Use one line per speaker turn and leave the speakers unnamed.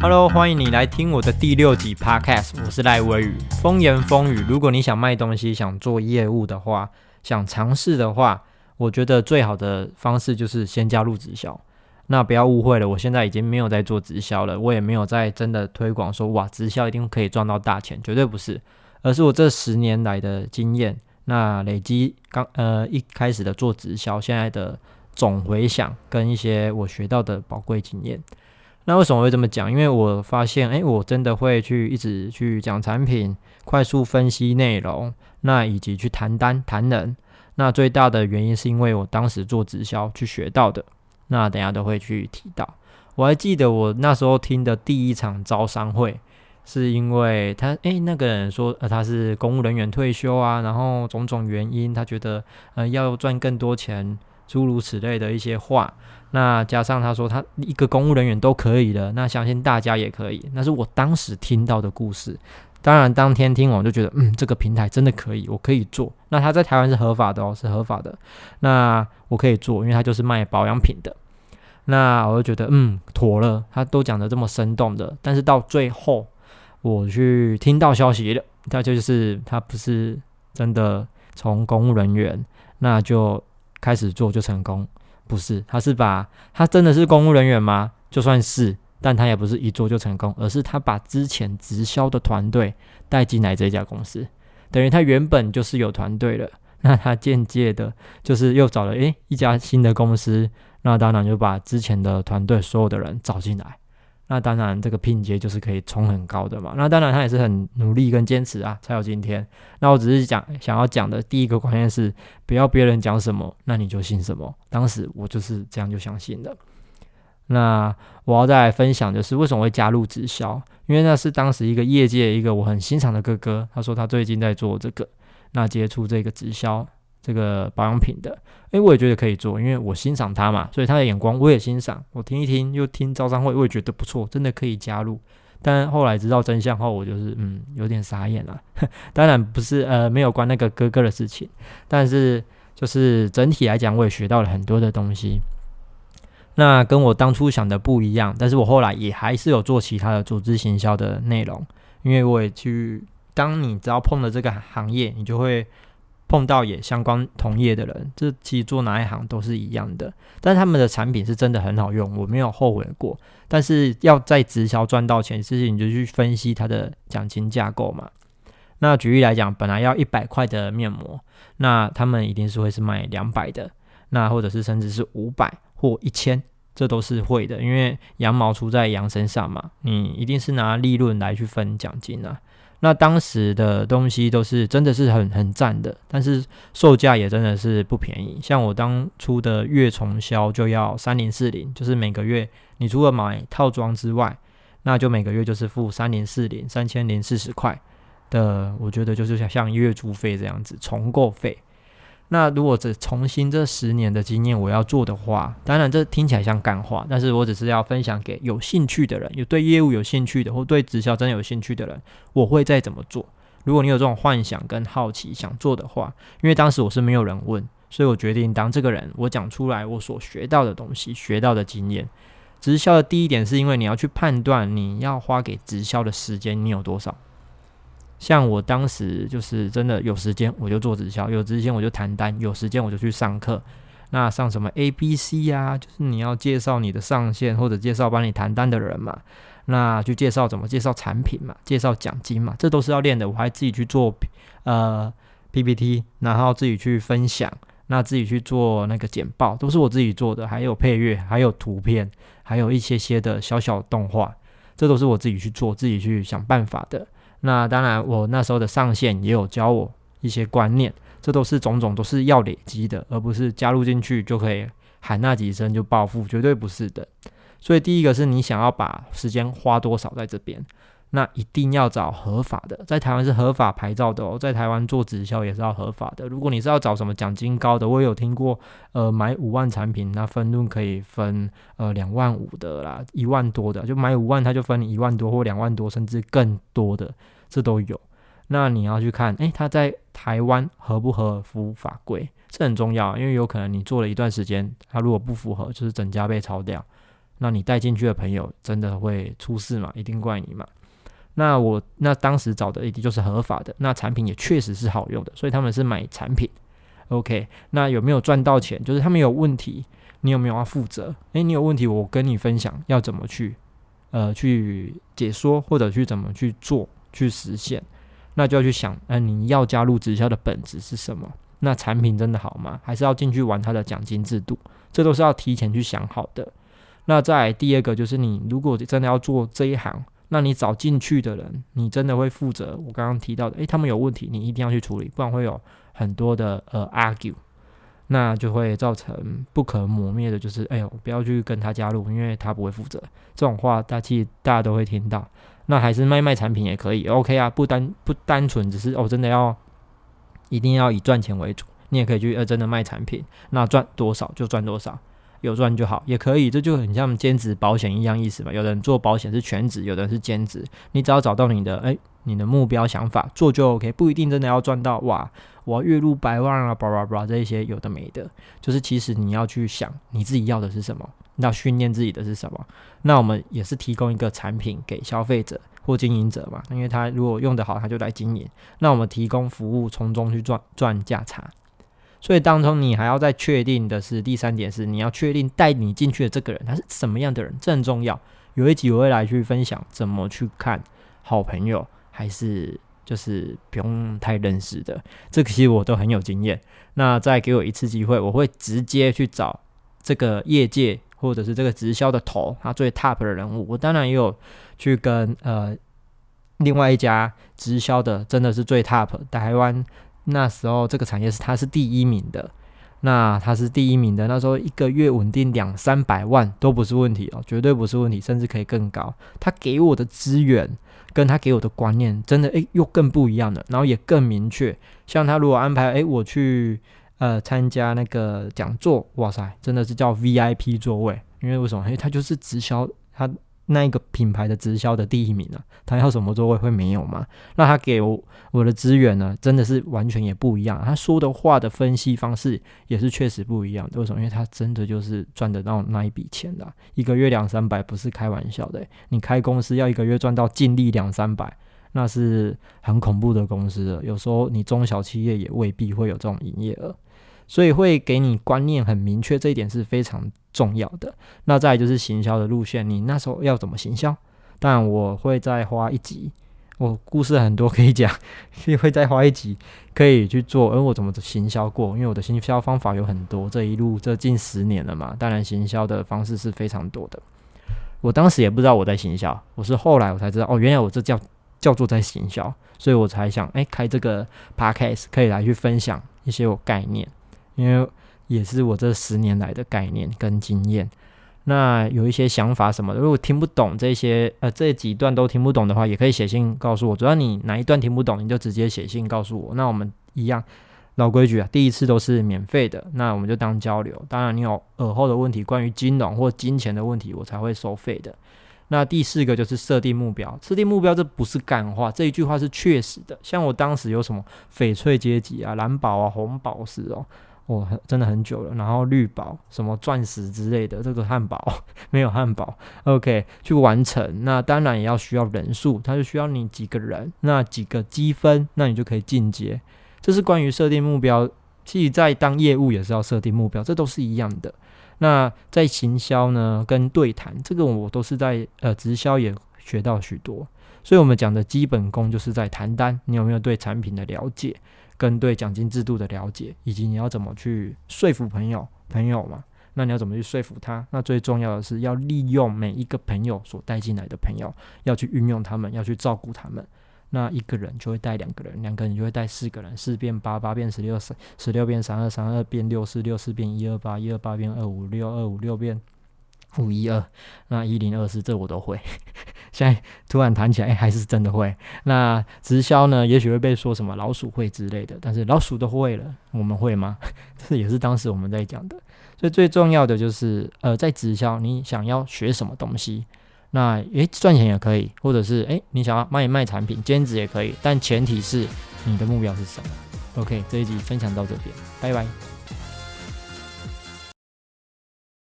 Hello，欢迎你来听我的第六集 Podcast，我是赖威宇。风言风语，如果你想卖东西、想做业务的话，想尝试的话，我觉得最好的方式就是先加入直销。那不要误会了，我现在已经没有在做直销了，我也没有在真的推广说哇，直销一定可以赚到大钱，绝对不是。而是我这十年来的经验，那累积刚呃一开始的做直销，现在的总回想跟一些我学到的宝贵经验。那为什么会这么讲？因为我发现，哎，我真的会去一直去讲产品，快速分析内容，那以及去谈单谈人。那最大的原因是因为我当时做直销去学到的。那等下都会去提到。我还记得我那时候听的第一场招商会，是因为他，哎，那个人说，呃，他是公务人员退休啊，然后种种原因，他觉得，呃，要赚更多钱，诸如此类的一些话。那加上他说他一个公务人员都可以的，那相信大家也可以。那是我当时听到的故事。当然当天听完就觉得，嗯，这个平台真的可以，我可以做。那他在台湾是合法的哦，是合法的。那我可以做，因为他就是卖保养品的。那我就觉得，嗯，妥了。他都讲的这么生动的，但是到最后我去听到消息了，他就是他不是真的从公务人员那就开始做就成功。不是，他是把他真的是公务人员吗？就算是，但他也不是一做就成功，而是他把之前直销的团队带进来这家公司，等于他原本就是有团队了，那他间接的，就是又找了诶一家新的公司，那当然就把之前的团队所有的人找进来。那当然，这个拼接就是可以冲很高的嘛。那当然，他也是很努力跟坚持啊，才有今天。那我只是讲想要讲的第一个关键是，不要别人讲什么，那你就信什么。当时我就是这样就相信的。那我要再来分享的是，为什么会加入直销？因为那是当时一个业界一个我很欣赏的哥哥，他说他最近在做这个，那接触这个直销。这个保养品的，诶，我也觉得可以做，因为我欣赏他嘛，所以他的眼光我也欣赏。我听一听，又听招商会，我也觉得不错，真的可以加入。但后来知道真相后，我就是嗯，有点傻眼了。当然不是呃，没有关那个哥哥的事情，但是就是整体来讲，我也学到了很多的东西。那跟我当初想的不一样，但是我后来也还是有做其他的组织行销的内容，因为我也去，当你只要碰了这个行业，你就会。碰到也相关同业的人，这其实做哪一行都是一样的。但他们的产品是真的很好用，我没有后悔过。但是要在直销赚到钱，其实你就去分析它的奖金架构嘛。那举例来讲，本来要一百块的面膜，那他们一定是会是卖两百的，那或者是甚至是五百或一千，这都是会的，因为羊毛出在羊身上嘛，你一定是拿利润来去分奖金啊。那当时的东西都是真的是很很赞的，但是售价也真的是不便宜。像我当初的月重销就要三零四零，就是每个月你除了买套装之外，那就每个月就是付三零四零三千零四十块的，我觉得就是像像月租费这样子重购费。那如果这重新这十年的经验我要做的话，当然这听起来像干话，但是我只是要分享给有兴趣的人，有对业务有兴趣的，或对直销真的有兴趣的人，我会再怎么做。如果你有这种幻想跟好奇想做的话，因为当时我是没有人问，所以我决定当这个人，我讲出来我所学到的东西，学到的经验。直销的第一点是因为你要去判断你要花给直销的时间你有多少。像我当时就是真的有时间我就做直销，有时间我就谈单，有时间我就去上课。那上什么 A、B、C 呀？就是你要介绍你的上线或者介绍帮你谈单的人嘛。那去介绍怎么介绍产品嘛，介绍奖金嘛，这都是要练的。我还自己去做呃 PPT，然后自己去分享，那自己去做那个简报，都是我自己做的。还有配乐，还有图片，还有一些些的小小动画，这都是我自己去做，自己去想办法的。那当然，我那时候的上线也有教我一些观念，这都是种种都是要累积的，而不是加入进去就可以喊那几声就暴富，绝对不是的。所以第一个是你想要把时间花多少在这边。那一定要找合法的，在台湾是合法牌照的哦，在台湾做直销也是要合法的。如果你是要找什么奖金高的，我有听过，呃，买五万产品，那分润可以分呃两万五的啦，一万多的，就买五万他就分一万多或两万多，甚至更多的，这都有。那你要去看，诶，他在台湾合不合符法规，这很重要，因为有可能你做了一段时间，他如果不符合，就是整家被抄掉。那你带进去的朋友真的会出事嘛？一定怪你嘛？那我那当时找的 AD 就是合法的，那产品也确实是好用的，所以他们是买产品。OK，那有没有赚到钱？就是他们有问题，你有没有要负责？诶，你有问题，我跟你分享要怎么去呃去解说，或者去怎么去做去实现，那就要去想，嗯，你要加入直销的本质是什么？那产品真的好吗？还是要进去玩它的奖金制度？这都是要提前去想好的。那再第二个就是，你如果真的要做这一行，那你找进去的人，你真的会负责我刚刚提到的，诶，他们有问题，你一定要去处理，不然会有很多的呃 argue，那就会造成不可磨灭的，就是哎呦，不要去跟他加入，因为他不会负责。这种话，大其实大家都会听到。那还是卖卖产品也可以，OK 啊，不单不单纯只是哦，真的要。一定要以赚钱为主，你也可以去呃真的卖产品，那赚多少就赚多少，有赚就好，也可以，这就很像兼职保险一样意思吧。有人做保险是全职，有的人是兼职，你只要找到你的哎你的目标想法做就 OK，不一定真的要赚到哇，我要月入百万啊，叭叭叭这一些有的没的，就是其实你要去想你自己要的是什么，要训练自己的是什么。那我们也是提供一个产品给消费者。或经营者嘛，因为他如果用得好，他就来经营。那我们提供服务，从中去赚赚价差。所以当中你还要再确定的是，第三点是你要确定带你进去的这个人他是什么样的人，这很重要。有一集我会来去分享怎么去看好朋友，还是就是不用太认识的，这个其实我都很有经验。那再给我一次机会，我会直接去找这个业界或者是这个直销的头，他最 top 的人物。我当然也有。去跟呃另外一家直销的，真的是最 top 台湾那时候这个产业是它是第一名的，那它是第一名的，那时候一个月稳定两三百万都不是问题哦，绝对不是问题，甚至可以更高。他给我的资源跟他给我的观念，真的诶又更不一样了，然后也更明确。像他如果安排诶我去呃参加那个讲座，哇塞，真的是叫 VIP 座位，因为为什么？因为他就是直销，他。那一个品牌的直销的第一名啊，他要什么座位会没有吗？那他给我我的资源呢，真的是完全也不一样。他说的话的分析方式也是确实不一样。为什么？因为他真的就是赚得到那一笔钱的，一个月两三百不是开玩笑的。你开公司要一个月赚到净利两三百，那是很恐怖的公司了。有时候你中小企业也未必会有这种营业额。所以会给你观念很明确，这一点是非常重要的。那再就是行销的路线，你那时候要怎么行销？当然我会再花一集，我故事很多可以讲，所以会再花一集可以去做。而我怎么行销过？因为我的行销方法有很多，这一路这近十年了嘛，当然行销的方式是非常多的。我当时也不知道我在行销，我是后来我才知道哦，原来我这叫叫做在行销，所以我才想哎开这个 podcast 可以来去分享一些我概念。因为也是我这十年来的概念跟经验，那有一些想法什么的，如果听不懂这些，呃，这几段都听不懂的话，也可以写信告诉我。主要你哪一段听不懂，你就直接写信告诉我。那我们一样老规矩啊，第一次都是免费的，那我们就当交流。当然，你有耳后的问题，关于金融或金钱的问题，我才会收费的。那第四个就是设定目标，设定目标这不是干话，这一句话是确实的。像我当时有什么翡翠阶级啊、蓝宝啊、红宝石哦。我很真的很久了，然后绿宝什么钻石之类的，这个汉堡 没有汉堡，OK，去完成。那当然也要需要人数，它就需要你几个人，那几个积分，那你就可以进阶。这是关于设定目标，其实在当业务也是要设定目标，这都是一样的。那在行销呢，跟对谈，这个我都是在呃直销也学到许多。所以我们讲的基本功就是在谈单，你有没有对产品的了解？跟对奖金制度的了解，以及你要怎么去说服朋友，朋友嘛，那你要怎么去说服他？那最重要的是要利用每一个朋友所带进来的朋友，要去运用他们，要去照顾他们。那一个人就会带两个人，两个人就会带四个人，四变八，八变十六，十十六变三二，三二变六四，六四变一二八，一二八变二五六，二五六变五一二，那一零二四这我都会。现在突然谈起来，哎，还是真的会。那直销呢？也许会被说什么老鼠会之类的，但是老鼠都会了，我们会吗？这也是当时我们在讲的。所以最重要的就是，呃，在直销，你想要学什么东西？那诶，赚钱也可以，或者是诶，你想要卖卖产品，兼职也可以，但前提是你的目标是什么？OK，这一集分享到这边，拜拜。